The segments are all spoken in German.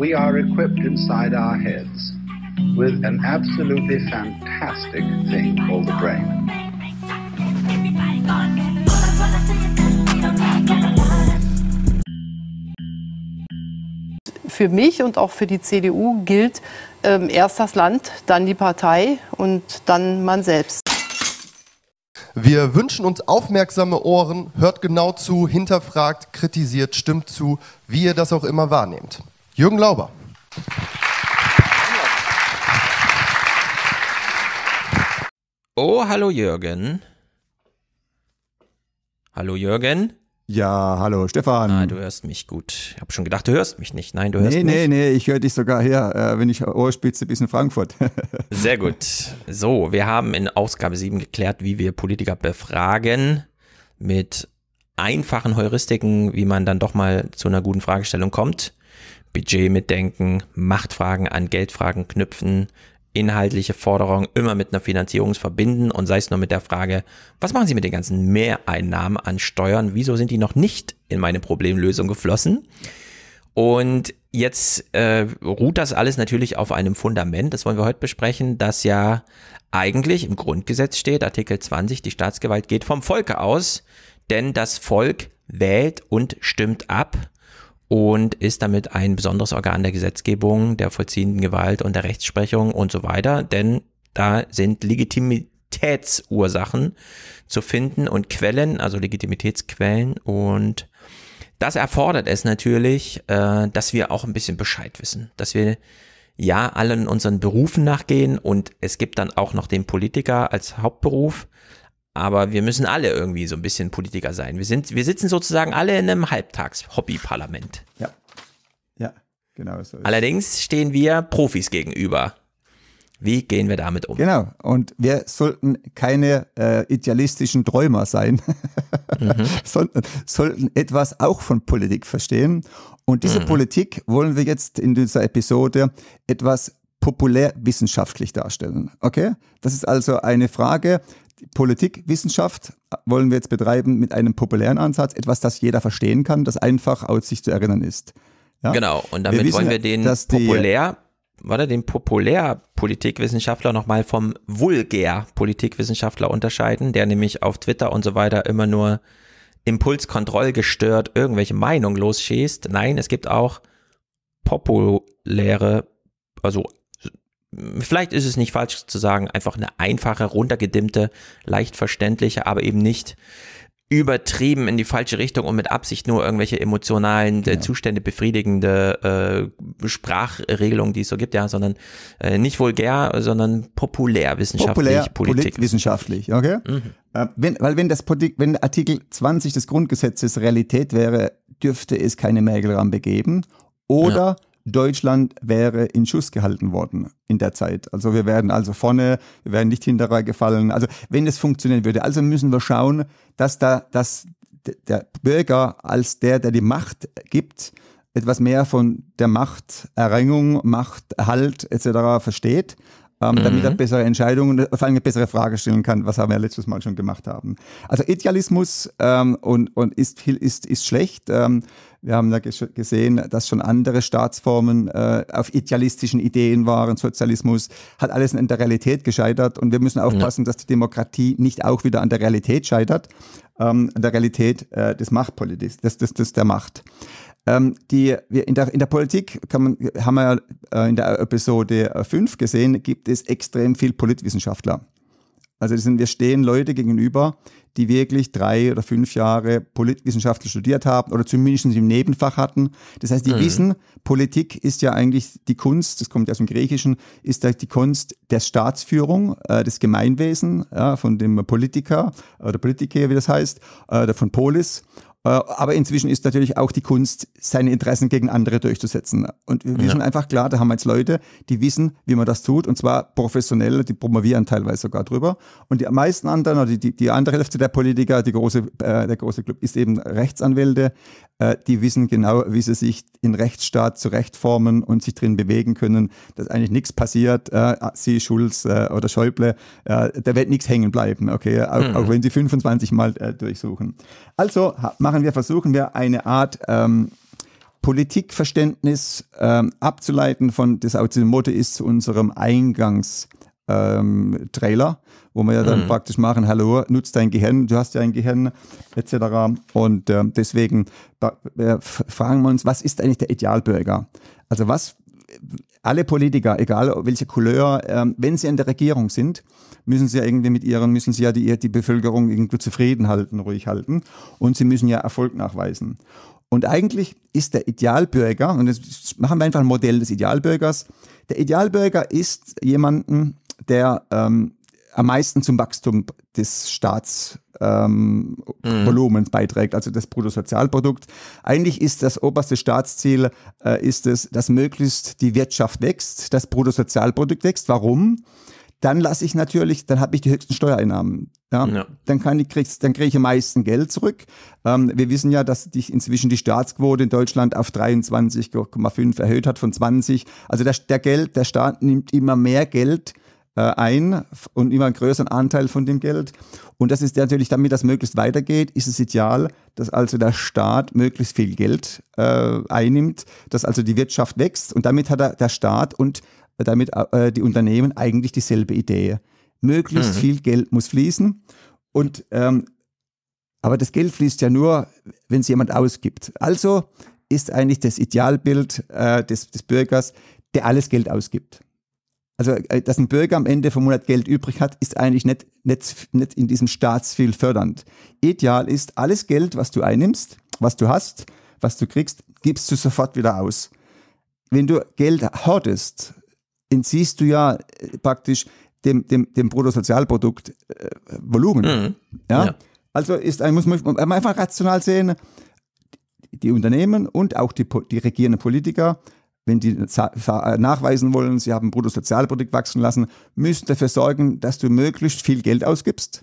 we are equipped inside our heads with an absolutely fantastic thing called the brain. Für mich und auch für die CDU gilt ähm, erst das Land, dann die Partei und dann man selbst. Wir wünschen uns aufmerksame Ohren, hört genau zu, hinterfragt, kritisiert, stimmt zu, wie ihr das auch immer wahrnehmt. Jürgen Lauber. Oh, hallo Jürgen. Hallo Jürgen. Ja, hallo Stefan. Ah, du hörst mich gut. Ich habe schon gedacht, du hörst mich nicht. Nein, du hörst nee, mich. Nee, nee, nee, ich höre dich sogar her, äh, wenn ich Ohrspitze bis in Frankfurt. Sehr gut. So, wir haben in Ausgabe 7 geklärt, wie wir Politiker befragen mit einfachen Heuristiken, wie man dann doch mal zu einer guten Fragestellung kommt. Budget mitdenken, Machtfragen an Geldfragen knüpfen, inhaltliche Forderungen immer mit einer Finanzierung verbinden und sei es nur mit der Frage, was machen Sie mit den ganzen Mehreinnahmen an Steuern? Wieso sind die noch nicht in meine Problemlösung geflossen? Und jetzt äh, ruht das alles natürlich auf einem Fundament, das wollen wir heute besprechen, das ja eigentlich im Grundgesetz steht, Artikel 20, die Staatsgewalt geht vom Volke aus, denn das Volk wählt und stimmt ab und ist damit ein besonderes Organ der Gesetzgebung, der vollziehenden Gewalt und der Rechtsprechung und so weiter, denn da sind Legitimitätsursachen zu finden und Quellen, also Legitimitätsquellen. Und das erfordert es natürlich, äh, dass wir auch ein bisschen Bescheid wissen, dass wir ja allen unseren Berufen nachgehen. Und es gibt dann auch noch den Politiker als Hauptberuf, aber wir müssen alle irgendwie so ein bisschen Politiker sein. Wir sind, wir sitzen sozusagen alle in einem Halbtags-Hobby-Parlament. Ja. Ja, genau so. Allerdings stehen wir Profis gegenüber. Wie gehen wir damit um? Genau. Und wir sollten keine äh, idealistischen Träumer sein, mhm. sondern sollten etwas auch von Politik verstehen. Und diese mhm. Politik wollen wir jetzt in dieser Episode etwas populärwissenschaftlich darstellen. Okay? Das ist also eine Frage, Politikwissenschaft wollen wir jetzt betreiben mit einem populären Ansatz, etwas, das jeder verstehen kann, das einfach aus sich zu erinnern ist. Ja? Genau, und damit wir wollen wir den populär, warte, den Populär-Politikwissenschaftler nochmal vom Vulgär-Politikwissenschaftler unterscheiden, der nämlich auf Twitter und so weiter immer nur impulskontrollgestört irgendwelche Meinungen losschießt. Nein, es gibt auch populäre, also vielleicht ist es nicht falsch zu sagen, einfach eine einfache, runtergedimmte, leicht verständliche, aber eben nicht übertrieben in die falsche Richtung und mit Absicht nur irgendwelche emotionalen äh, ja. Zustände befriedigende äh, Sprachregelungen, die es so gibt, ja, sondern äh, nicht vulgär, sondern populärwissenschaftlich, Populär, politikwissenschaftlich, okay? Mhm. Äh, wenn, weil wenn das wenn Artikel 20 des Grundgesetzes Realität wäre, dürfte es keine Mägelrampe geben oder ja Deutschland wäre in Schuss gehalten worden in der Zeit. Also wir werden also vorne, wir werden nicht hinterher gefallen. Also wenn es funktionieren würde, also müssen wir schauen, dass da, dass der Bürger als der, der die Macht gibt, etwas mehr von der Machterringung, Machterhalt etc. versteht, ähm, mhm. damit er bessere Entscheidungen, vor allem eine bessere Frage stellen kann, was haben wir letztes Mal schon gemacht haben. Also Idealismus ähm, und, und ist, ist, ist schlecht. Ähm, wir haben da gesehen, dass schon andere Staatsformen äh, auf idealistischen Ideen waren. Sozialismus hat alles in der Realität gescheitert und wir müssen aufpassen, ja. dass die Demokratie nicht auch wieder an der Realität scheitert, ähm, an der Realität äh, des Machtpolitiks, des, des, des der Macht. Ähm, die, wir in, der, in der Politik kann man, haben wir ja äh, in der Episode 5 gesehen, gibt es extrem viel Politwissenschaftler. Also sind, wir stehen Leute gegenüber, die wirklich drei oder fünf Jahre Politwissenschaftler studiert haben oder zumindest im Nebenfach hatten. Das heißt, die mhm. wissen, Politik ist ja eigentlich die Kunst, das kommt ja aus dem Griechischen, ist die Kunst der Staatsführung, äh, des Gemeinwesen, ja, von dem Politiker oder Politiker, wie das heißt, äh, von Polis. Äh, aber inzwischen ist natürlich auch die Kunst, seine Interessen gegen andere durchzusetzen. Und wir ja. sind einfach klar, da haben wir jetzt Leute, die wissen, wie man das tut, und zwar professionell, die promovieren teilweise sogar drüber. Und die meisten anderen, oder die, die andere Hälfte der Politiker, die große, äh, der große Club, ist eben Rechtsanwälte, die wissen genau, wie sie sich in Rechtsstaat zurechtformen und sich drin bewegen können, dass eigentlich nichts passiert. Äh, sie, Schulz äh, oder Schäuble, äh, da wird nichts hängen bleiben, okay, auch, mhm. auch wenn sie 25 Mal äh, durchsuchen. Also machen wir, versuchen wir eine Art ähm, Politikverständnis ähm, abzuleiten von das Motto ist zu unserem Eingangstrailer, ähm, wo wir ja dann mhm. praktisch machen, hallo, nutzt dein Gehirn, du hast ja ein Gehirn, etc. Und äh, deswegen äh, fragen wir uns, was ist eigentlich der Idealbürger? Also was alle Politiker, egal welche Couleur, äh, wenn sie in der Regierung sind, müssen sie ja irgendwie mit ihren, müssen sie ja die, die Bevölkerung irgendwie zufrieden halten, ruhig halten. Und sie müssen ja Erfolg nachweisen. Und eigentlich ist der Idealbürger, und jetzt machen wir einfach ein Modell des Idealbürgers, der Idealbürger ist jemanden, der ähm, am meisten zum Wachstum des Staatsvolumens ähm, mhm. beiträgt, also das Bruttosozialprodukt. Eigentlich ist das oberste Staatsziel, äh, ist es, dass möglichst die Wirtschaft wächst, das Bruttosozialprodukt wächst. Warum? dann lasse ich natürlich, dann habe ich die höchsten Steuereinnahmen. Ja? ja. Dann kann ich, kriegst, dann kriege ich am meisten Geld zurück. Ähm, wir wissen ja, dass die, inzwischen die Staatsquote in Deutschland auf 23,5 erhöht hat von 20. Also der, der Geld, der Staat nimmt immer mehr Geld ein und immer einen größeren Anteil von dem Geld. Und das ist natürlich, damit das möglichst weitergeht, ist es ideal, dass also der Staat möglichst viel Geld äh, einnimmt, dass also die Wirtschaft wächst und damit hat er, der Staat und damit äh, die Unternehmen eigentlich dieselbe Idee. Möglichst mhm. viel Geld muss fließen und ähm, aber das Geld fließt ja nur, wenn es jemand ausgibt. Also ist eigentlich das Idealbild äh, des, des Bürgers, der alles Geld ausgibt. Also, äh, dass ein Bürger am Ende vom Monat Geld übrig hat, ist eigentlich nicht, nicht, nicht in diesem Staatsfehl fördernd. Ideal ist, alles Geld, was du einnimmst, was du hast, was du kriegst, gibst du sofort wieder aus. Wenn du Geld hortest, entziehst du ja äh, praktisch dem, dem, dem Bruttosozialprodukt äh, Volumen. Mhm. Ja? ja? Also ist ein, muss man einfach rational sehen, die Unternehmen und auch die, die regierenden Politiker, wenn die nachweisen wollen, sie haben Bruttosozialprodukt wachsen lassen, müssen dafür sorgen, dass du möglichst viel Geld ausgibst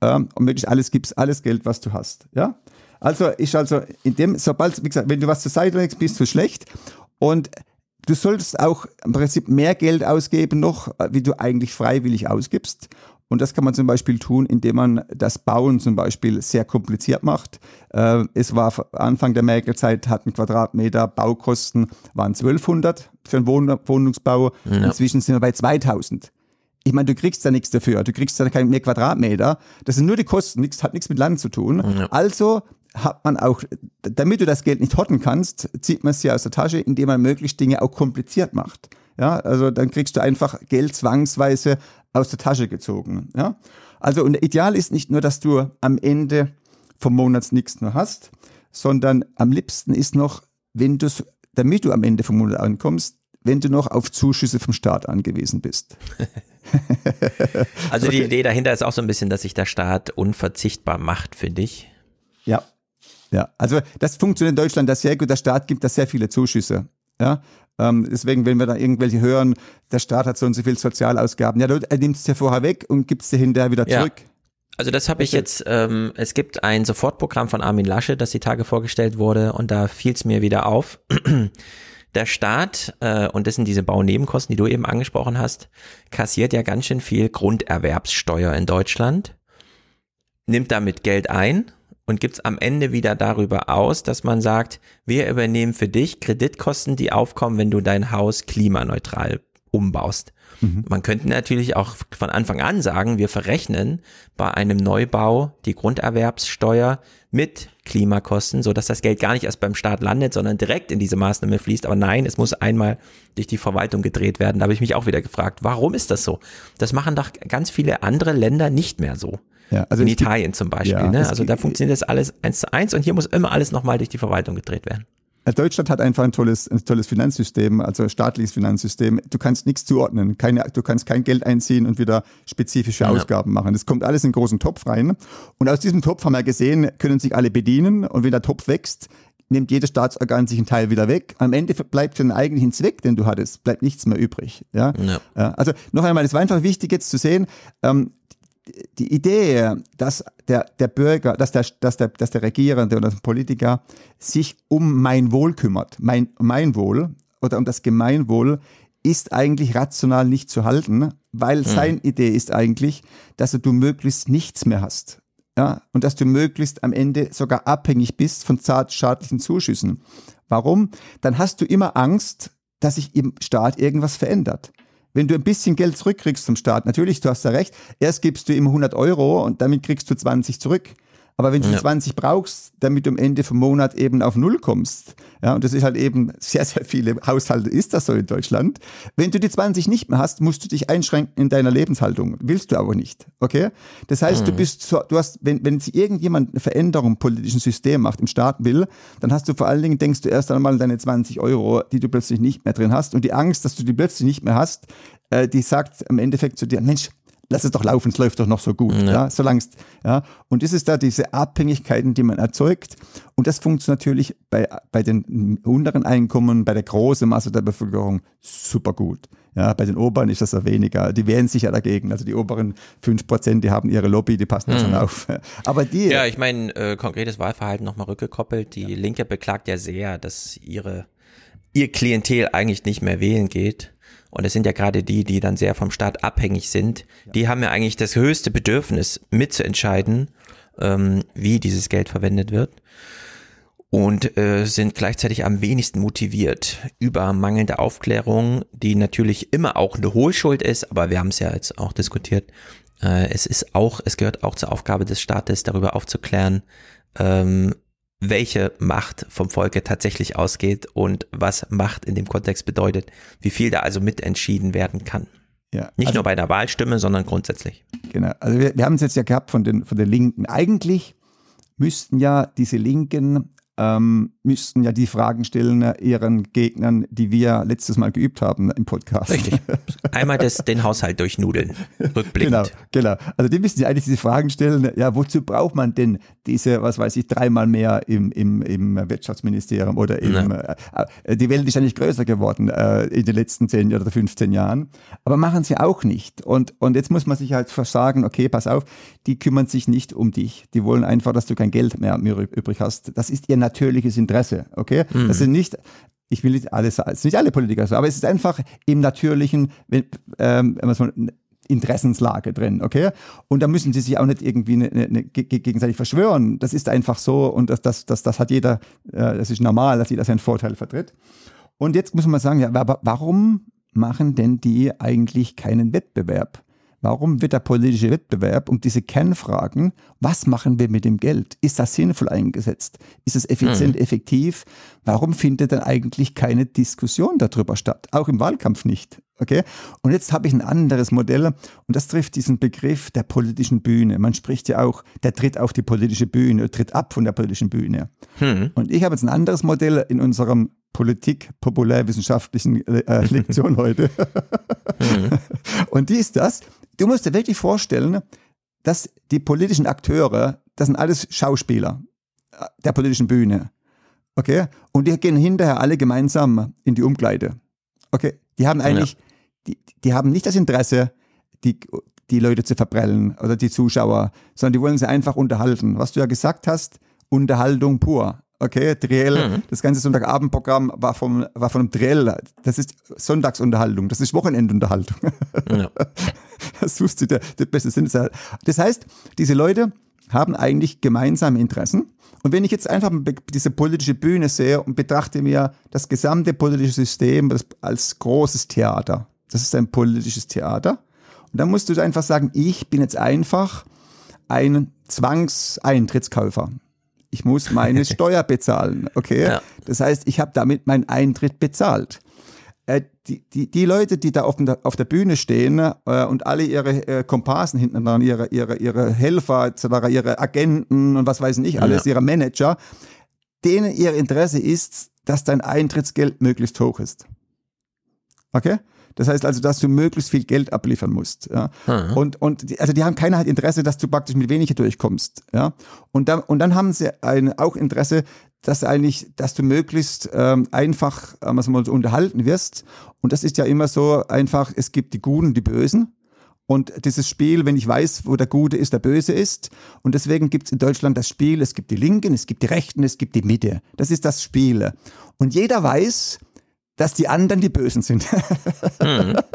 ähm, und möglichst alles gibst, alles Geld, was du hast. Ja? Also ist also in dem, sobald, wie gesagt, wenn du was zur Seite legst, bist du schlecht. Und Du solltest auch im Prinzip mehr Geld ausgeben noch, äh, wie du eigentlich freiwillig ausgibst. Und das kann man zum Beispiel tun, indem man das Bauen zum Beispiel sehr kompliziert macht. Äh, es war Anfang der Merkel-Zeit, hatten Quadratmeter Baukosten, waren 1200 für einen Wohnungsbau. Ja. Inzwischen sind wir bei 2000. Ich meine, du kriegst da nichts dafür. Du kriegst da keine mehr Quadratmeter. Das sind nur die Kosten. Nichts, hat nichts mit Land zu tun. Ja. Also hat man auch, damit du das Geld nicht hotten kannst, zieht man es dir aus der Tasche, indem man möglichst Dinge auch kompliziert macht. Ja, also dann kriegst du einfach Geld zwangsweise aus der Tasche gezogen. Ja, also und ideal ist nicht nur, dass du am Ende vom Monat nichts nur hast, sondern am liebsten ist noch, wenn du, damit du am Ende vom Monat ankommst, wenn du noch auf Zuschüsse vom Staat angewiesen bist. also die Idee dahinter ist auch so ein bisschen, dass sich der Staat unverzichtbar macht für dich. Ja, ja, also das funktioniert in Deutschland das sehr gut. Der Staat gibt da sehr viele Zuschüsse. Ja, ähm, deswegen, wenn wir da irgendwelche hören, der Staat hat so und so viel Sozialausgaben, ja, er nimmt es ja vorher weg und gibt es dir hinterher wieder zurück. Ja. Also das habe ich jetzt, ähm, es gibt ein Sofortprogramm von Armin Lasche, das die Tage vorgestellt wurde und da fiel es mir wieder auf. Der Staat, äh, und das sind diese Baunebenkosten, die du eben angesprochen hast, kassiert ja ganz schön viel Grunderwerbssteuer in Deutschland, nimmt damit Geld ein und gibt es am Ende wieder darüber aus, dass man sagt, wir übernehmen für dich Kreditkosten, die aufkommen, wenn du dein Haus klimaneutral umbaust. Mhm. Man könnte natürlich auch von Anfang an sagen, wir verrechnen bei einem Neubau die Grunderwerbssteuer mit Klimakosten, so dass das Geld gar nicht erst beim Staat landet, sondern direkt in diese Maßnahme fließt. Aber nein, es muss einmal durch die Verwaltung gedreht werden. Da habe ich mich auch wieder gefragt, warum ist das so? Das machen doch ganz viele andere Länder nicht mehr so. Ja, also in Italien gibt, zum Beispiel. Ja, ne? Also da funktioniert das alles eins zu eins und hier muss immer alles nochmal durch die Verwaltung gedreht werden. Deutschland hat einfach ein tolles, ein tolles Finanzsystem, also staatliches Finanzsystem. Du kannst nichts zuordnen, keine, du kannst kein Geld einziehen und wieder spezifische ja. Ausgaben machen. Das kommt alles in einen großen Topf rein. Und aus diesem Topf haben wir gesehen, können sich alle bedienen. Und wenn der Topf wächst, nimmt jedes Staatsorgan sich einen Teil wieder weg. Am Ende bleibt für den eigentlichen Zweck, den du hattest, bleibt nichts mehr übrig. Ja? ja. Also noch einmal, es war einfach wichtig jetzt zu sehen, ähm, die Idee, dass der, der Bürger, dass der, dass, der, dass der Regierende oder der Politiker sich um mein Wohl kümmert, mein, mein Wohl oder um das Gemeinwohl, ist eigentlich rational nicht zu halten, weil mhm. seine Idee ist eigentlich, dass du möglichst nichts mehr hast. Ja, und dass du möglichst am Ende sogar abhängig bist von staatlichen Zuschüssen. Warum? Dann hast du immer Angst, dass sich im Staat irgendwas verändert. Wenn du ein bisschen Geld zurückkriegst vom Staat, natürlich, du hast ja recht, erst gibst du ihm 100 Euro und damit kriegst du 20 zurück. Aber wenn du ja. 20 brauchst, damit du am Ende vom Monat eben auf Null kommst, ja, und das ist halt eben sehr, sehr viele Haushalte ist das so in Deutschland. Wenn du die 20 nicht mehr hast, musst du dich einschränken in deiner Lebenshaltung. Willst du aber nicht, okay? Das heißt, mhm. du bist so, du hast, wenn, wenn sich irgendjemand eine Veränderung im politischen System macht, im Staat will, dann hast du vor allen Dingen, denkst du erst einmal an deine 20 Euro, die du plötzlich nicht mehr drin hast. Und die Angst, dass du die plötzlich nicht mehr hast, äh, die sagt im Endeffekt zu dir, Mensch, lass es doch laufen, es läuft doch noch so gut. Ja. ja solange ja. Und das ist da diese Abhängigkeiten, die man erzeugt. Und das funktioniert natürlich bei, bei den unteren Einkommen, bei der großen Masse der Bevölkerung super gut. Ja, bei den Oberen ist das ja weniger. Die wehren sich ja dagegen. Also die oberen fünf Prozent, die haben ihre Lobby, die passen da schon mhm. auf. Aber die. Ja, ich meine, äh, konkretes Wahlverhalten nochmal rückgekoppelt. Die ja. Linke beklagt ja sehr, dass ihre, ihr Klientel eigentlich nicht mehr wählen geht. Und es sind ja gerade die, die dann sehr vom Staat abhängig sind. Die haben ja eigentlich das höchste Bedürfnis mitzuentscheiden, ähm, wie dieses Geld verwendet wird. Und äh, sind gleichzeitig am wenigsten motiviert über mangelnde Aufklärung, die natürlich immer auch eine Hohlschuld ist, aber wir haben es ja jetzt auch diskutiert. Äh, es ist auch, es gehört auch zur Aufgabe des Staates, darüber aufzuklären, ähm, welche Macht vom Volke tatsächlich ausgeht und was Macht in dem Kontext bedeutet, wie viel da also mitentschieden werden kann. Ja, Nicht also, nur bei der Wahlstimme, sondern grundsätzlich. Genau. Also wir, wir haben es jetzt ja gehabt von den, von den Linken. Eigentlich müssten ja diese Linken ähm, müssten ja die Fragen stellen äh, ihren Gegnern, die wir letztes Mal geübt haben im Podcast. Richtig. Einmal das, den Haushalt durchnudeln, rückblickend. Genau, genau. Also die müssen ja eigentlich diese Fragen stellen, ja, wozu braucht man denn diese, was weiß ich, dreimal mehr im, im, im Wirtschaftsministerium oder im, ja. äh, äh die Welt ist eigentlich größer geworden äh, in den letzten 10 oder 15 Jahren, aber machen sie auch nicht. Und, und jetzt muss man sich halt sagen, okay, pass auf, die kümmern sich nicht um dich. Die wollen einfach, dass du kein Geld mehr übrig hast. Das ist ihr natürliches Interesse, okay? Mhm. Das sind nicht, ich will nicht alles, es nicht alle Politiker so, aber es ist einfach im natürlichen, wenn, ähm, wenn man so Interessenslage drin, okay? Und da müssen sie sich auch nicht irgendwie eine, eine, gegenseitig verschwören. Das ist einfach so und das, das, das, das hat jeder, äh, das ist normal, dass jeder seinen Vorteil vertritt. Und jetzt muss man sagen, ja, aber warum machen denn die eigentlich keinen Wettbewerb? Warum wird der politische Wettbewerb um diese Kernfragen, was machen wir mit dem Geld? Ist das sinnvoll eingesetzt? Ist es effizient, mhm. effektiv? Warum findet dann eigentlich keine Diskussion darüber statt? Auch im Wahlkampf nicht. Okay? Und jetzt habe ich ein anderes Modell und das trifft diesen Begriff der politischen Bühne. Man spricht ja auch, der tritt auf die politische Bühne, tritt ab von der politischen Bühne. Mhm. Und ich habe jetzt ein anderes Modell in unserem Politik populärwissenschaftlichen äh, Lektion heute. mhm. Und die ist das, du musst dir wirklich vorstellen, dass die politischen Akteure, das sind alles Schauspieler äh, der politischen Bühne. Okay? Und die gehen hinterher alle gemeinsam in die Umkleide. Okay? Die haben eigentlich, ja. die, die haben nicht das Interesse, die, die Leute zu verprellen oder die Zuschauer, sondern die wollen sie einfach unterhalten. Was du ja gesagt hast, Unterhaltung pur. Okay, Triell, mhm. das ganze Sonntagabendprogramm war vom, war von einem Triell. Das ist Sonntagsunterhaltung, das ist Wochenendunterhaltung. Ja. Das suchst du der, der beste Sinn. Das heißt, diese Leute haben eigentlich gemeinsame Interessen. Und wenn ich jetzt einfach diese politische Bühne sehe und betrachte mir das gesamte politische System als großes Theater, das ist ein politisches Theater. Und dann musst du einfach sagen, ich bin jetzt einfach ein Zwangseintrittskäufer. Ich muss meine Steuer bezahlen, okay? Ja. Das heißt, ich habe damit meinen Eintritt bezahlt. Äh, die, die, die Leute, die da auf der, auf der Bühne stehen äh, und alle ihre äh, Komparsen hinten dran, ihre, ihre, ihre Helfer, ihre Agenten und was weiß ich alles, ja. ihre Manager, denen ihr Interesse ist, dass dein Eintrittsgeld möglichst hoch ist. Okay? Das heißt also, dass du möglichst viel Geld abliefern musst. Ja? Mhm. Und, und die, also die haben keiner halt Interesse, dass du praktisch mit weniger durchkommst. Ja? Und, dann, und dann haben sie ein, auch Interesse, dass eigentlich, dass du möglichst ähm, einfach ähm, also mal so unterhalten wirst. Und das ist ja immer so einfach, es gibt die Guten, die Bösen. Und dieses Spiel, wenn ich weiß, wo der Gute ist, der Böse ist. Und deswegen gibt es in Deutschland das Spiel, es gibt die Linken, es gibt die Rechten, es gibt die Mitte. Das ist das Spiel. Und jeder weiß, dass die anderen die Bösen sind. Mhm.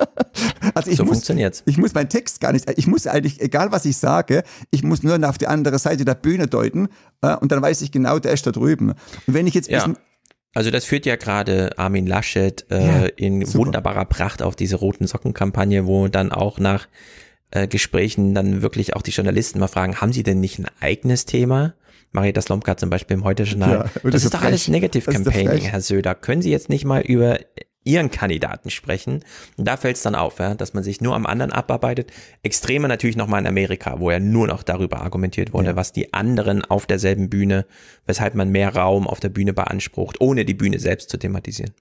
Also ich so muss, funktioniert's. Ich muss meinen Text gar nicht, ich muss eigentlich, egal was ich sage, ich muss nur auf die andere Seite der Bühne deuten äh, und dann weiß ich genau, der ist da drüben. Und wenn ich jetzt ja. Also das führt ja gerade Armin Laschet äh, Ja, in super. wunderbarer Pracht auf diese roten Socken-Kampagne, wo dann auch nach äh, Gesprächen dann wirklich auch die Journalisten mal fragen, haben sie denn nicht ein eigenes Thema? Marietta Slomka zum Beispiel im Heute-Journal. Ja, und das das ist doch frech. alles Negative Campaigning. Herr Söder. Können Sie jetzt nicht mal über Ihren Kandidaten sprechen? Und da fällt es dann auf, ja, dass man sich nur am anderen abarbeitet. Extreme natürlich nochmal in Amerika, wo ja nur noch darüber argumentiert wurde, Ja. was die anderen auf derselben Bühne, weshalb man mehr Raum auf der Bühne beansprucht, ohne die Bühne selbst zu thematisieren.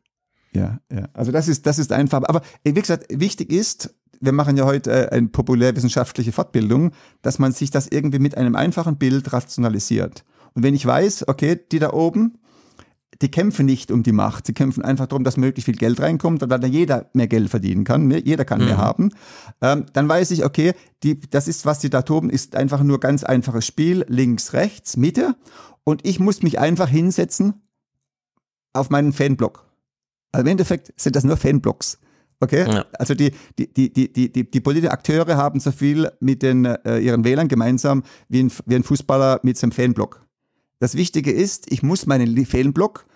Ja, ja. Also das ist, das ist einfach. Aber äh, wie gesagt, wichtig ist, wir machen ja heute äh, eine populärwissenschaftliche Fortbildung, dass man sich das irgendwie mit einem einfachen Bild rationalisiert. Und wenn ich weiß, okay, die da oben, die kämpfen nicht um die Macht, sie kämpfen einfach darum, dass möglichst viel Geld reinkommt, weil da jeder mehr Geld verdienen kann, mehr- jeder kann mehr haben, ähm, dann weiß ich, okay, die, das ist, was die da toben, ist einfach nur ganz einfaches Spiel, links, rechts, Mitte und ich muss mich einfach hinsetzen auf meinen Fanblock. Also im Endeffekt sind das nur Fanblocks. Okay? Ja. Also die, die, die, die, die, die, die politischen Akteure haben so viel mit den, äh, ihren Wählern gemeinsam wie ein, wie ein Fußballer mit seinem Fanblock. Das Wichtige ist, ich muss meinen Fanblock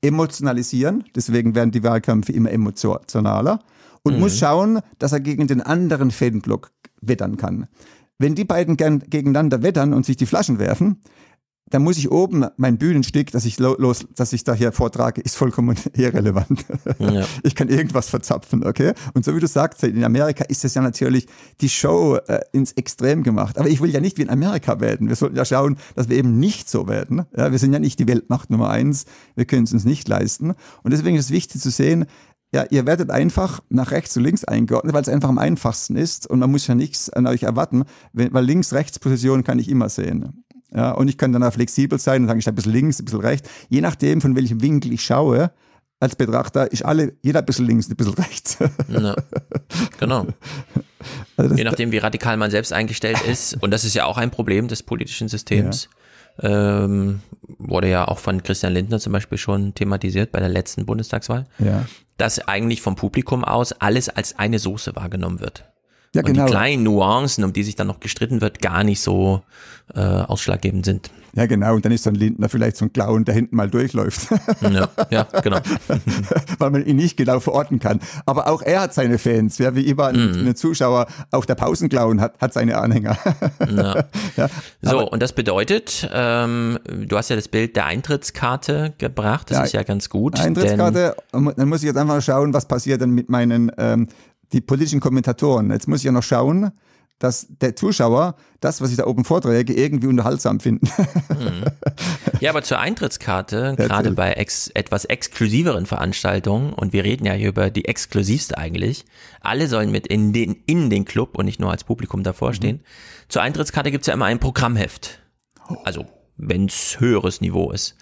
emotionalisieren, deswegen werden die Wahlkämpfe immer emotionaler und muss schauen, dass er gegen den anderen Fanblock wettern kann. Wenn die beiden gern gegeneinander wettern und sich die Flaschen werfen, dann muss ich oben mein Bühnenstück, das ich lo- los, das ich da hier vortrage, ist vollkommen irrelevant. Ja. Ich kann irgendwas verzapfen, okay? Und so wie du sagst, in Amerika ist es ja natürlich die Show äh, ins Extrem gemacht. Aber ich will ja nicht wie in Amerika werden. Wir sollten ja schauen, dass wir eben nicht so werden. Ja, wir sind ja nicht die Weltmacht Nummer eins. Wir können es uns nicht leisten. Und deswegen ist es wichtig zu sehen, ja, ihr werdet einfach nach rechts und links eingeordnet, weil es einfach am einfachsten ist und man muss ja nichts an euch erwarten, weil links-rechts-Position kann ich immer sehen. Ja, und ich kann dann auch flexibel sein und sagen, ich stehe ein bisschen links, ein bisschen rechts. Je nachdem, von welchem Winkel ich schaue, als Betrachter ist alle, jeder ein bisschen links, ein bisschen rechts. Ja. Genau. Also Je nachdem, wie radikal man selbst eingestellt ist. Und das ist ja auch ein Problem des politischen Systems. Ähm, wurde ja auch von Christian Lindner zum Beispiel schon thematisiert bei der letzten Bundestagswahl, ja. dass eigentlich vom Publikum aus alles als eine Soße wahrgenommen wird. Ja, Und genau. die kleinen Nuancen, um die sich dann noch gestritten wird, gar nicht so äh, ausschlaggebend sind. Ja, genau. Und dann ist so ein Lindner vielleicht so ein Clown, der hinten mal durchläuft, Ja, ja genau. weil man ihn nicht genau verorten kann. Aber auch er hat seine Fans, ja, wie immer ein, ein Zuschauer, auch der Pausenclown hat, hat seine Anhänger. Ja. ja, So, und das bedeutet, ähm, du hast ja das Bild der Eintrittskarte gebracht, das Ja, ist ja ganz gut. Eintrittskarte, dann muss ich jetzt einfach schauen, was passiert dann mit meinen, ähm, die politischen Kommentatoren. Jetzt muss ich ja noch schauen, dass der Zuschauer das, was ich da oben vorträge, irgendwie unterhaltsam finden. Denn, ja, aber zur Eintrittskarte, gerade bei ex etwas exklusiveren Veranstaltungen, und wir reden ja hier über die exklusivste eigentlich, alle sollen mit in den, in den Club und nicht nur als Publikum davor stehen. Zur Eintrittskarte gibt's ja immer ein Programmheft. Also, wenn's höheres Niveau ist.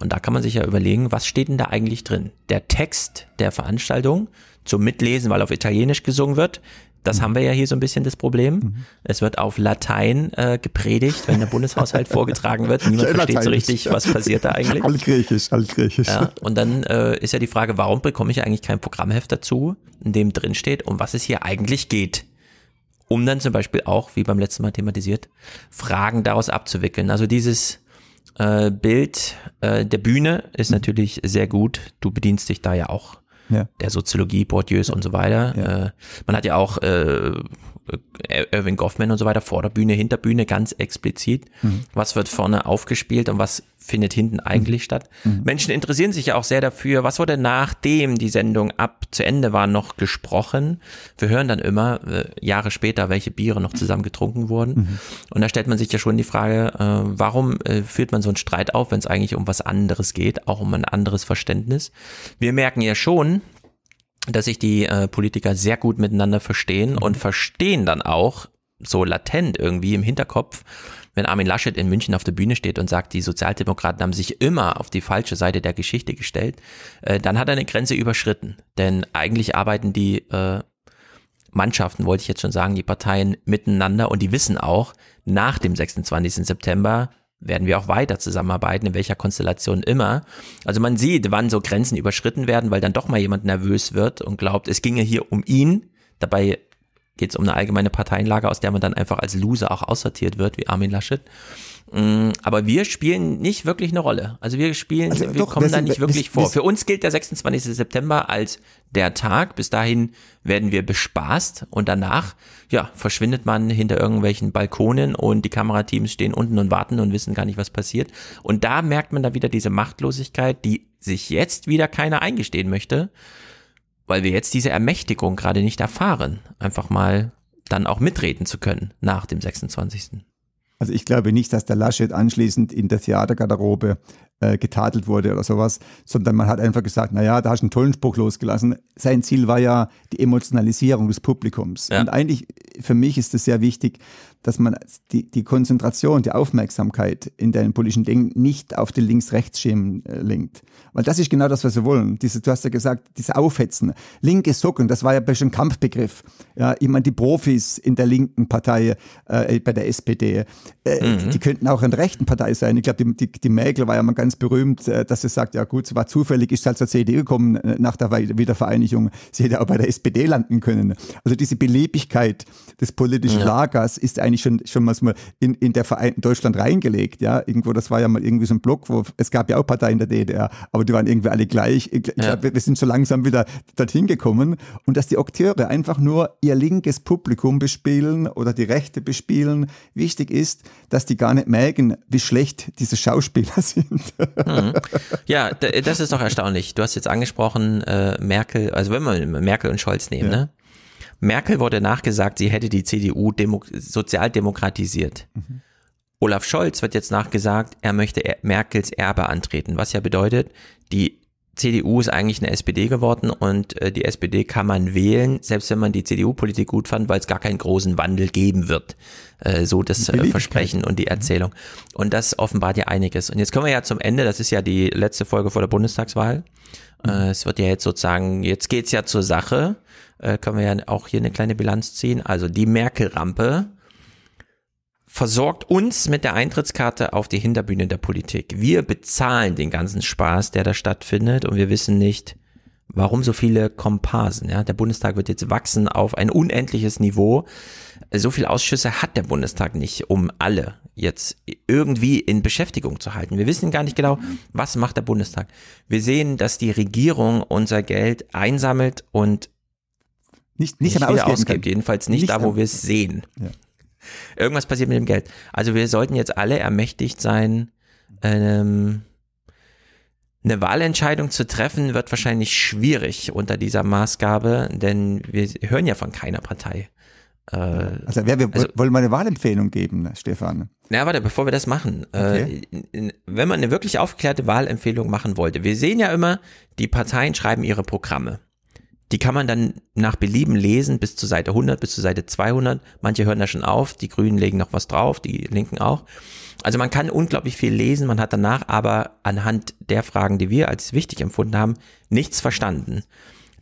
Und da kann man sich ja überlegen, was steht denn da eigentlich drin? Der Text der Veranstaltung zum Mitlesen, weil auf Italienisch gesungen wird. Das haben wir ja hier so ein bisschen das Problem. Es wird auf Latein äh, gepredigt, wenn der Bundeshaushalt vorgetragen wird. Niemand versteht so Lateinisch. richtig, was passiert da eigentlich. Altgriechisch, altgriechisch. Ja, und dann äh, ist ja die Frage, warum bekomme ich eigentlich kein Programmheft dazu, in dem drin steht, um was es hier eigentlich geht? Um dann zum Beispiel auch, wie beim letzten Mal thematisiert, Fragen daraus abzuwickeln. Also dieses äh, Bild äh, der Bühne ist natürlich sehr gut. Du bedienst dich da ja auch Ja. der Soziologie, Bourdieu's und so weiter. Äh, man hat ja auch äh, Irving Goffman und so weiter, Vorderbühne, Hinterbühne, ganz explizit. Mhm. Was wird vorne aufgespielt und was findet hinten eigentlich Mhm. statt? Menschen interessieren sich ja auch sehr dafür, was wurde nachdem die Sendung ab zu Ende war noch gesprochen. Wir hören dann immer äh, Jahre später, welche Biere noch zusammen getrunken wurden. Mhm. Und da stellt man sich ja schon die Frage, äh, warum äh, führt man so einen Streit auf, wenn es eigentlich um was anderes geht, auch um ein anderes Verständnis. Wir merken ja schon, dass sich die äh, Politiker sehr gut miteinander verstehen und verstehen dann auch so latent irgendwie im Hinterkopf, wenn Armin Laschet in München auf der Bühne steht und sagt, die Sozialdemokraten haben sich immer auf die falsche Seite der Geschichte gestellt, äh, dann hat er eine Grenze überschritten. Denn eigentlich arbeiten die äh, Mannschaften, wollte ich jetzt schon sagen, die Parteien miteinander und die wissen auch, nach dem 26. September werden wir auch weiter zusammenarbeiten, in welcher Konstellation immer. Also man sieht, wann so Grenzen überschritten werden, weil dann doch mal jemand nervös wird und glaubt, es ginge hier um ihn. Dabei geht es um eine allgemeine Parteienlage, aus der man dann einfach als Loser auch aussortiert wird, wie Armin Laschet. Mm, Aber wir spielen nicht wirklich eine Rolle. Also wir spielen, Also wir doch, kommen da nicht wir- wirklich wir- vor. Für uns gilt der 26. September als der Tag. Bis dahin werden wir bespaßt und danach, ja, verschwindet man hinter irgendwelchen Balkonen und die Kamerateams stehen unten und warten und wissen gar nicht, was passiert. Und da merkt man dann wieder diese Machtlosigkeit, die sich jetzt wieder keiner eingestehen möchte, weil wir jetzt diese Ermächtigung gerade nicht erfahren, einfach mal dann auch mitreden zu können nach dem 26. Also ich glaube nicht, dass der Laschet anschließend in der Theatergarderobe äh, getadelt wurde oder sowas, sondern man hat einfach gesagt, naja, da hast du einen tollen Spruch losgelassen. Sein Ziel war ja die Emotionalisierung des Publikums. Ja. Und eigentlich, für mich ist es sehr wichtig, dass man die, die Konzentration, die Aufmerksamkeit in deinem politischen Ding nicht auf den Links-Rechts-Schemen äh, lenkt. Weil das ist genau das, was wir wollen. Diese, du hast ja gesagt, diese Aufhetzen. Linke Socken, das war ja schon ein Kampfbegriff. Ja, ich meine, die Profis in der linken Partei, äh, bei der SPD, äh, die, die könnten auch in der rechten Partei sein. Ich glaube, die, die, die Mägel war ja mal ganz berühmt, äh, dass sie sagt, ja gut, sie war zufällig, ist halt zur CDU gekommen äh, nach der Wiedervereinigung. Sie hätte auch bei der SPD landen können. Also diese Beliebigkeit des politischen Lagers ist eigentlich schon, schon mal in, in der Vereinten Deutschland reingelegt. Ja, irgendwo, das war ja mal irgendwie so ein Block, wo es gab ja auch Parteien der DDR, aber die waren irgendwie alle gleich. Ich, Ja. glaub, wir sind so langsam wieder dorthin gekommen und dass die Akteure einfach nur ihr linkes Publikum bespielen oder die Rechte bespielen. Wichtig ist, dass die gar nicht merken, wie schlecht diese Schauspieler sind. Ja, d- das ist doch erstaunlich. Du hast jetzt angesprochen, äh, Merkel, also wenn wir Merkel und Scholz nehmen, Ja. ne? Merkel wurde nachgesagt, sie hätte die CDU demo sozialdemokratisiert. Olaf Scholz wird jetzt nachgesagt, er möchte er Merkels Erbe antreten, was ja bedeutet, die CDU ist eigentlich eine SPD geworden und äh, die SPD kann man wählen, selbst wenn man die CDU-Politik gut fand, weil es gar keinen großen Wandel geben wird. Äh, so das äh. Versprechen und die Erzählung. Und das offenbart ja einiges. Und jetzt kommen wir ja zum Ende, das ist ja die letzte Folge vor der Bundestagswahl. Äh, es wird ja jetzt sozusagen, jetzt geht's ja zur Sache. Äh, können wir ja auch hier eine kleine Bilanz ziehen. Also die Merkel-Rampe versorgt uns mit der Eintrittskarte auf die Hinterbühne der Politik. Wir bezahlen den ganzen Spaß, der da stattfindet und wir wissen nicht, warum so viele Komparsen. Ja? Der Bundestag wird jetzt wachsen auf ein unendliches Niveau. So viele Ausschüsse hat der Bundestag nicht, um alle jetzt irgendwie in Beschäftigung zu halten. Wir wissen gar nicht genau, was macht der Bundestag. Wir sehen, dass die Regierung unser Geld einsammelt und Nicht, nicht, nicht ausgeben ausgibt, kann. jedenfalls nicht, Nicht da, wo wir es sehen. Ja. Irgendwas passiert mit dem Geld. Also wir sollten jetzt alle ermächtigt sein, ähm, eine Wahlentscheidung zu treffen, wird wahrscheinlich schwierig unter dieser Maßgabe, denn wir hören ja von keiner Partei. Äh, Also, wer, wir Also- wollen wir eine Wahlempfehlung geben, Stefan. na, warte, bevor wir das machen, Okay. äh, wenn man eine wirklich aufgeklärte Wahlempfehlung machen wollte, wir sehen ja immer, die Parteien schreiben ihre Programme. Die kann man dann nach Belieben lesen, bis zur Seite 100, bis zur Seite 200. Manche hören da schon auf, die Grünen legen noch was drauf, die Linken auch. Also man kann unglaublich viel lesen, man hat danach aber anhand der Fragen, die wir als wichtig empfunden haben, nichts verstanden.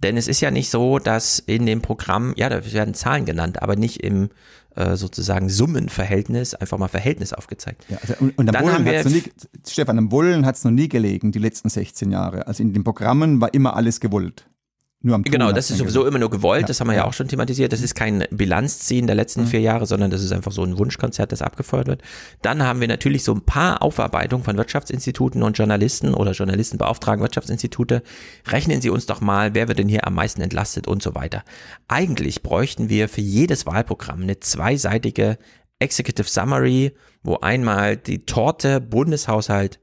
Denn es ist ja nicht so, dass in dem Programm, ja, da werden Zahlen genannt, aber nicht im äh, sozusagen Summenverhältnis, einfach mal Verhältnis aufgezeigt. Ja, also, und, und am Dann haben wir nie, Stefan, am Wollen hat es noch nie gelegen, die letzten 16 Jahre. Also in den Programmen war immer alles gewollt. Nur am Genau, hat's das ist sowieso gelegen. immer nur gewollt, Ja, das haben wir ja. auch schon thematisiert. Das ist kein Bilanzziehen der letzten vier Jahre, sondern das ist einfach so ein Wunschkonzert, das abgefeuert wird. Dann haben wir natürlich so ein paar Aufarbeitungen von Wirtschaftsinstituten und Journalisten oder Journalisten beauftragen Wirtschaftsinstitute. Rechnen Sie uns doch mal, wer wird denn hier am meisten entlastet und so weiter. Eigentlich bräuchten wir für jedes Wahlprogramm eine zweiseitige Executive Summary, wo einmal die Torte Bundeshaushalt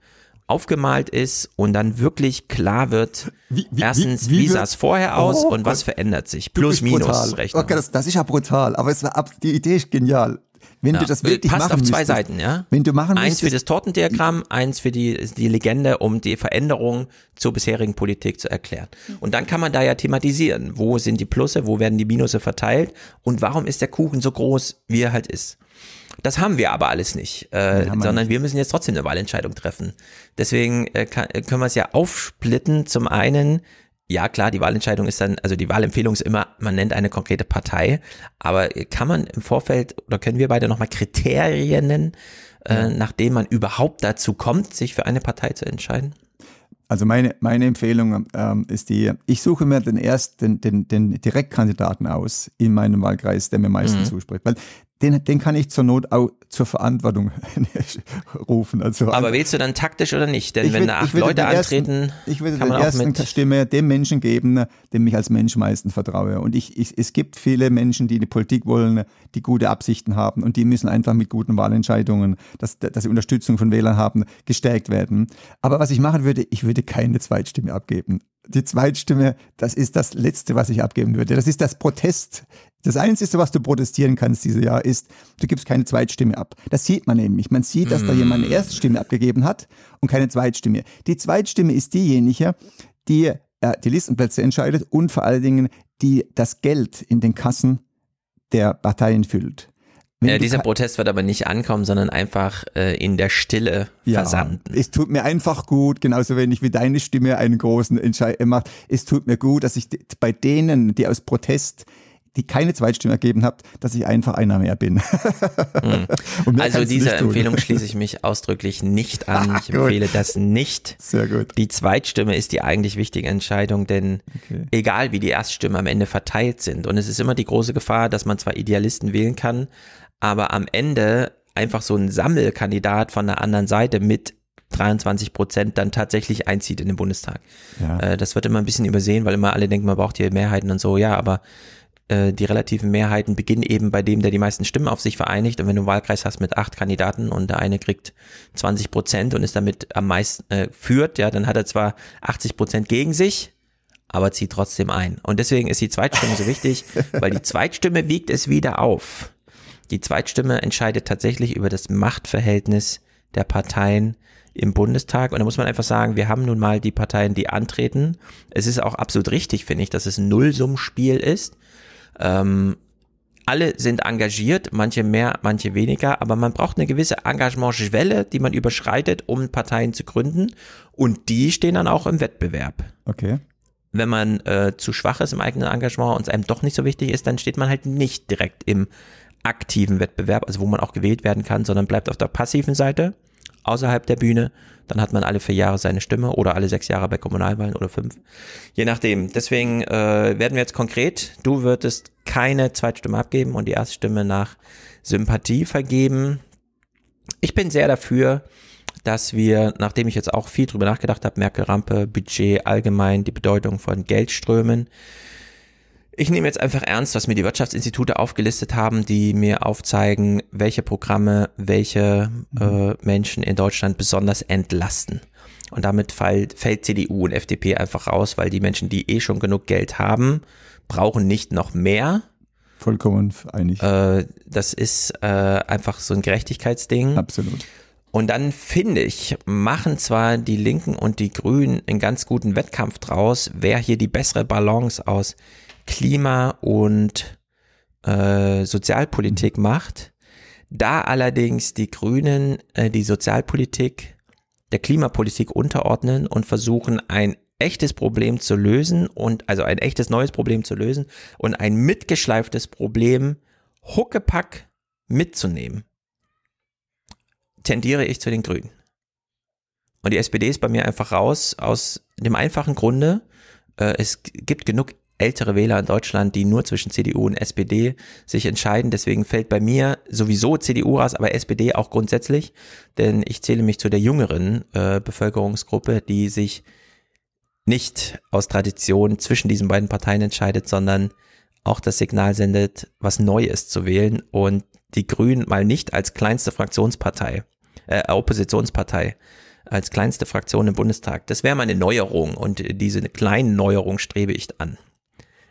aufgemalt ist und dann wirklich klar wird, Wie- wie- erstens, wie- wie, wie sah es vorher aus Oh und was Gott. verändert sich? Plus, minus. Rechnung. Okay, das, das ist ja brutal, aber es war ab, die Idee ist genial. Wenn Ja, du das wirklich passt machen auf zwei müsstest, Seiten, ja. Wenn du machen Eins für müsstest, das Tortendiagramm, eins für die, die Legende, um die Veränderung zur bisherigen Politik zu erklären. Und dann kann man da ja thematisieren, wo sind die Plusse, wo werden die Minusse verteilt und warum ist der Kuchen so groß, wie er halt ist. Das haben wir aber alles nicht, äh, wir sondern wir müssen jetzt trotzdem eine Wahlentscheidung treffen. Deswegen äh, kann, äh, können wir es ja aufsplitten. Zum einen, ja klar, die Wahlentscheidung ist dann, also die Wahlempfehlung ist immer, man nennt eine konkrete Partei, aber kann man im Vorfeld oder können wir beide nochmal Kriterien nennen, äh, nachdem man überhaupt dazu kommt, sich für eine Partei zu entscheiden? Also meine, meine Empfehlung ähm, ist die, ich suche mir den ersten, den, den, den Direktkandidaten aus in meinem Wahlkreis, der mir am meisten Mhm. zuspricht. Weil den, den kann ich zur Not auch zur Verantwortung rufen. Also, Aber wählst du dann taktisch oder nicht? Denn Ich wenn würd- da acht Leute den ersten- antreten, ich würde kann der man auch ersten Stimme dem Menschen geben, dem ich als Mensch meisten vertraue. Und ich, ich, es gibt viele Menschen, die die Politik wollen, die gute Absichten haben und die müssen einfach mit guten Wahlentscheidungen, dass, dass sie Unterstützung von Wählern haben, gestärkt werden. Aber was ich machen würde, ich würde keine Zweitstimme abgeben. Die Zweitstimme, das ist das Letzte, was ich abgeben würde. Das ist das Protest. Das Einzige, was du protestieren kannst dieses Jahr, ist, du gibst keine Zweitstimme ab. Das sieht man nämlich. Man sieht, dass da jemand eine Erststimme abgegeben hat und keine Zweitstimme. Die Zweitstimme ist diejenige, die äh, die Listenplätze entscheidet und vor allen Dingen, die das Geld in den Kassen der Parteien füllt. Ja, du dieser Protest wird aber nicht ankommen, sondern einfach äh, in der Stille versanden. Es tut mir einfach gut, genauso wenig wie deine Stimme einen großen Entscheid macht. Es tut mir gut, dass ich bei denen, die aus Protest, die keine Zweitstimme ergeben habt, dass ich einfach einer mehr bin. Und mehr Also dieser. Empfehlung schließe ich mich ausdrücklich nicht an. Ich Gut. empfehle das nicht. Sehr gut. Die Zweitstimme ist die eigentlich wichtige Entscheidung, denn Okay. egal wie die Erststimmen am Ende verteilt sind, und es ist immer die große Gefahr, dass man zwar Idealisten wählen kann, aber am Ende einfach so ein Sammelkandidat von der anderen Seite mit 23 Prozent dann tatsächlich einzieht in den Bundestag. Ja. Äh, das wird immer ein bisschen übersehen, weil immer alle denken, man braucht hier Mehrheiten und so, ja, aber äh, die relativen Mehrheiten beginnen eben bei dem, der die meisten Stimmen auf sich vereinigt. Und wenn du einen Wahlkreis hast mit acht Kandidaten und der eine kriegt 20 Prozent und ist damit am meisten äh, führt, ja, dann hat er zwar 80 Prozent gegen sich, aber zieht trotzdem ein. Und deswegen ist die Zweitstimme so wichtig, weil die Zweitstimme wiegt es wieder auf. Die Zweitstimme entscheidet tatsächlich über das Machtverhältnis der Parteien im Bundestag. Und da muss man einfach sagen, wir haben nun mal die Parteien, die antreten. Es ist auch absolut richtig, finde ich, dass es ein Nullsummspiel ist. Ähm, alle sind engagiert, manche mehr, manche weniger, aber man braucht eine gewisse Engagementschwelle, die man überschreitet, um Parteien zu gründen. Und die stehen dann auch im Wettbewerb Okay. wenn man äh, zu schwach ist im eigenen Engagement und es einem doch nicht so wichtig ist, dann steht man halt nicht direkt im aktiven Wettbewerb, also wo man auch gewählt werden kann, sondern bleibt auf der passiven Seite, außerhalb der Bühne. Dann hat man alle vier Jahre seine Stimme oder alle sechs Jahre bei Kommunalwahlen oder fünf. Je nachdem. Deswegen äh, werden wir jetzt konkret. Du würdest keine Zweitstimme abgeben und die Erststimme nach Sympathie vergeben. Ich bin sehr dafür, dass wir, nachdem ich jetzt auch viel drüber nachgedacht habe, Merkel-Rampe, Budget allgemein, die Bedeutung von Geldströmen, ich nehme jetzt einfach ernst, was mir die Wirtschaftsinstitute aufgelistet haben, die mir aufzeigen, welche Programme welche äh, Menschen in Deutschland besonders entlasten. Und damit fällt, fällt CDU und FDP einfach raus, weil die Menschen, die eh schon genug Geld haben, brauchen nicht noch mehr. Vollkommen einig. Äh, das ist äh, einfach so ein Gerechtigkeitsding. Absolut. Und dann finde ich, machen zwar die Linken und die Grünen einen ganz guten Wettkampf draus, wer hier die bessere Balance aus Klima und äh, Sozialpolitik macht. Da allerdings die Grünen äh, die Sozialpolitik der Klimapolitik unterordnen und versuchen, ein echtes Problem zu lösen und also ein echtes neues Problem zu lösen und ein mitgeschleiftes Problem Huckepack mitzunehmen tendiere ich zu den Grünen. Und die SPD ist bei mir einfach raus aus dem einfachen Grunde, äh, es gibt genug ältere Wähler in Deutschland, die nur zwischen CDU und SPD sich entscheiden. Deswegen fällt bei mir sowieso CDU raus, aber SPD auch grundsätzlich, denn ich zähle mich zu der jüngeren äh, Bevölkerungsgruppe, die sich nicht aus Tradition zwischen diesen beiden Parteien entscheidet, sondern auch das Signal sendet, was Neues zu wählen und die Grünen mal nicht als kleinste Fraktionspartei, äh, Oppositionspartei, als kleinste Fraktion im Bundestag. Das wäre mal eine Neuerung und diese kleinen Neuerung strebe ich an.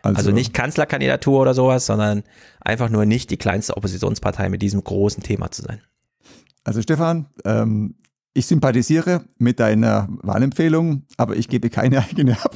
Also nicht Kanzlerkandidatur oder sowas, sondern einfach nur nicht die kleinste Oppositionspartei mit diesem großen Thema zu sein. Also Stefan, ähm, ich sympathisiere mit deiner Wahlempfehlung, aber ich gebe keine eigene ab,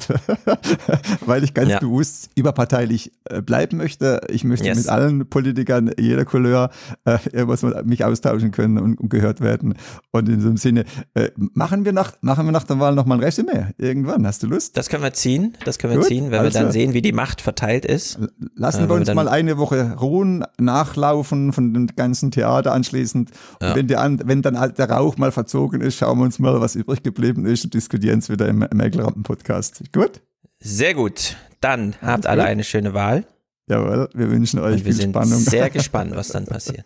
weil ich ganz Ja. bewusst überparteilich äh, bleiben möchte. Ich möchte Yes. mit allen Politikern jeder Couleur äh, irgendwas mich austauschen können und, und gehört werden. Und in diesem Sinne, äh, machen, wir nach, machen wir nach der Wahl nochmal ein Resümee. Irgendwann, hast du Lust? Das können wir ziehen, das können wir Gut, ziehen, wenn wir alles dann sehen, wie die Macht verteilt ist. Lassen Äh, wir uns wir mal eine Woche ruhen, nachlaufen von dem ganzen Theater anschließend. Und Ja. wenn, der, wenn dann halt der Rauch mal verzogen ausgewogen ist, schauen wir uns mal, was übrig geblieben ist und diskutieren es wieder im Mäkelrampen-Podcast. Gut? Sehr gut. Dann habt alle eine schöne Wahl. Jawohl, wir wünschen euch Und wir viel sind Spannung. sehr gespannt, was dann passiert.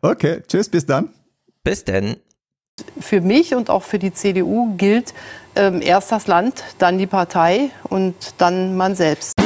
Okay, tschüss, bis dann. Bis denn. Für mich und auch für die CDU gilt ähm, erst das Land, dann die Partei und dann man selbst.